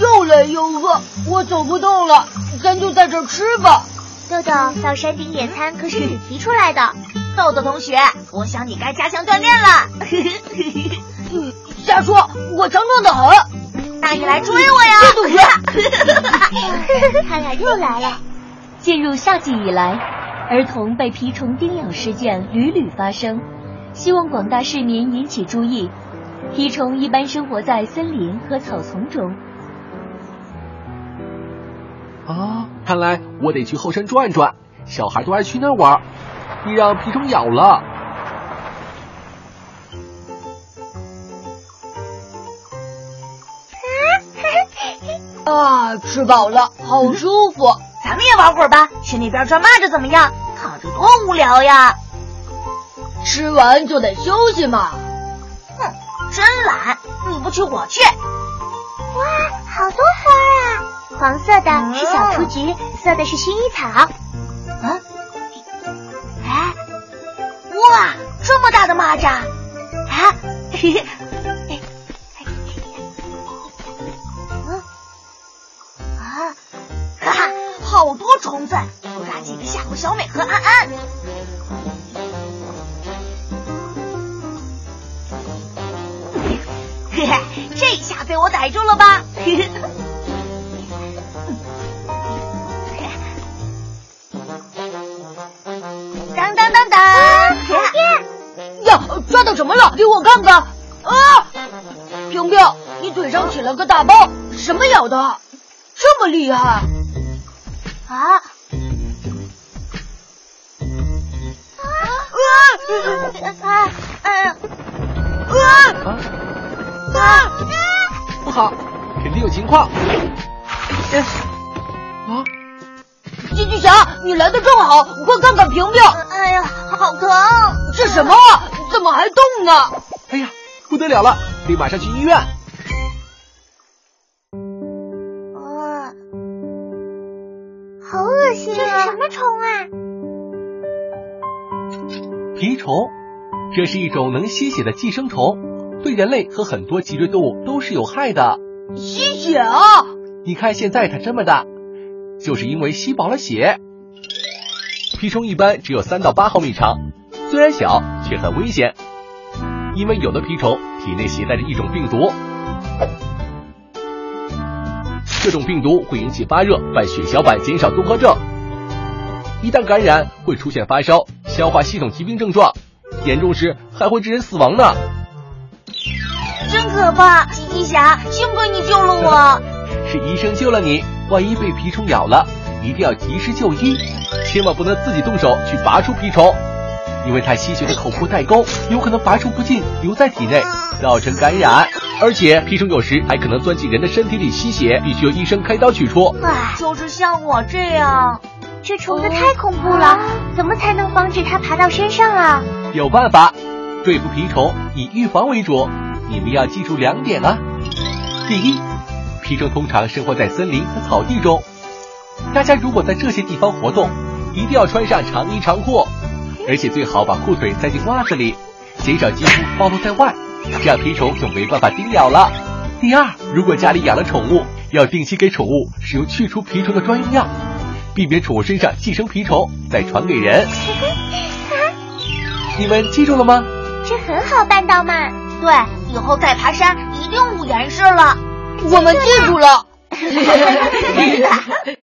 又累又饿我走不动了咱就在这吃吧。豆豆到山顶野餐可是你提出来的。豆豆同学我想你该加强锻炼了 瞎说我强壮的很那你来追我呀他俩 又来了。进入夏季以来儿童被蜱虫叮咬事件屡屡发生。希望广大市民引起注意。蜱虫一般生活在森林和草丛中。啊，看来我得去后山转转。小孩都爱去那玩，你让蜱虫咬了。啊，吃饱了，好舒服。咱们也玩会儿吧，去那边抓蚂蚱怎么样？躺着多无聊呀。吃完就得休息嘛。哼，真懒！你不去我去。哇，好多花啊！黄色的是小雏菊，色的是薰衣草。啊？哎，哇，这么大的蚂蚱！啊，嘿嘿。好多虫子，我抓几个吓唬小美和安安。嘿嘿，这下被我逮住了吧？嘿嘿。当当当当！呀，抓到什么了？给我看看！啊，平平，你腿上起了个大包，什么咬的？这么厉害？啊！啊！啊！啊！好，肯定有情况。啊！寄居侠，你来的正好，快看看平平。哎呀，好疼！这什么啊？怎么还动呢？哎呀，不得了了，得马上去医院。好恶心啊！这是什么虫啊？蜱虫，这是一种能吸血的寄生虫，对人类和很多脊椎动物都是有害的。吸血啊！你看现在它这么大，就是因为吸饱了血。蜱虫一般只有三到八毫米长，虽然小，却很危险，因为有的蜱虫体内携带着一种病毒。这种病毒会引起发热、伴血小板减少综合症，一旦感染会出现发烧、消化系统疾病症状，严重时还会致人死亡呢。真可怕！寄居侠，幸亏你救了我。是医生救了你，万一被蜱虫咬了，一定要及时就医，千万不能自己动手去拔出蜱虫，因为它吸血的口部代沟有可能拔出不尽，留在体内，造成感染。而且蜱虫有时还可能钻进人的身体里吸血，必须由医生开刀取出。唉，就是像我这样，这虫子太恐怖了，怎么才能防止它爬到身上啊？有办法，对付蜱虫以预防为主。你们要记住两点啊。第一，蜱虫通常生活在森林和草地中，大家如果在这些地方活动，一定要穿上长衣长裤，而且最好把裤腿塞进袜子里，减少肌肤暴露在外。这样蜱虫就没办法叮咬了。第二，如果家里养了宠物，要定期给宠物使用去除蜱虫的专用药，避免宠物身上寄生蜱虫再传给人。你们记住了吗？这很好办到嘛。对，以后再爬山一定捂严实了。我们记住了。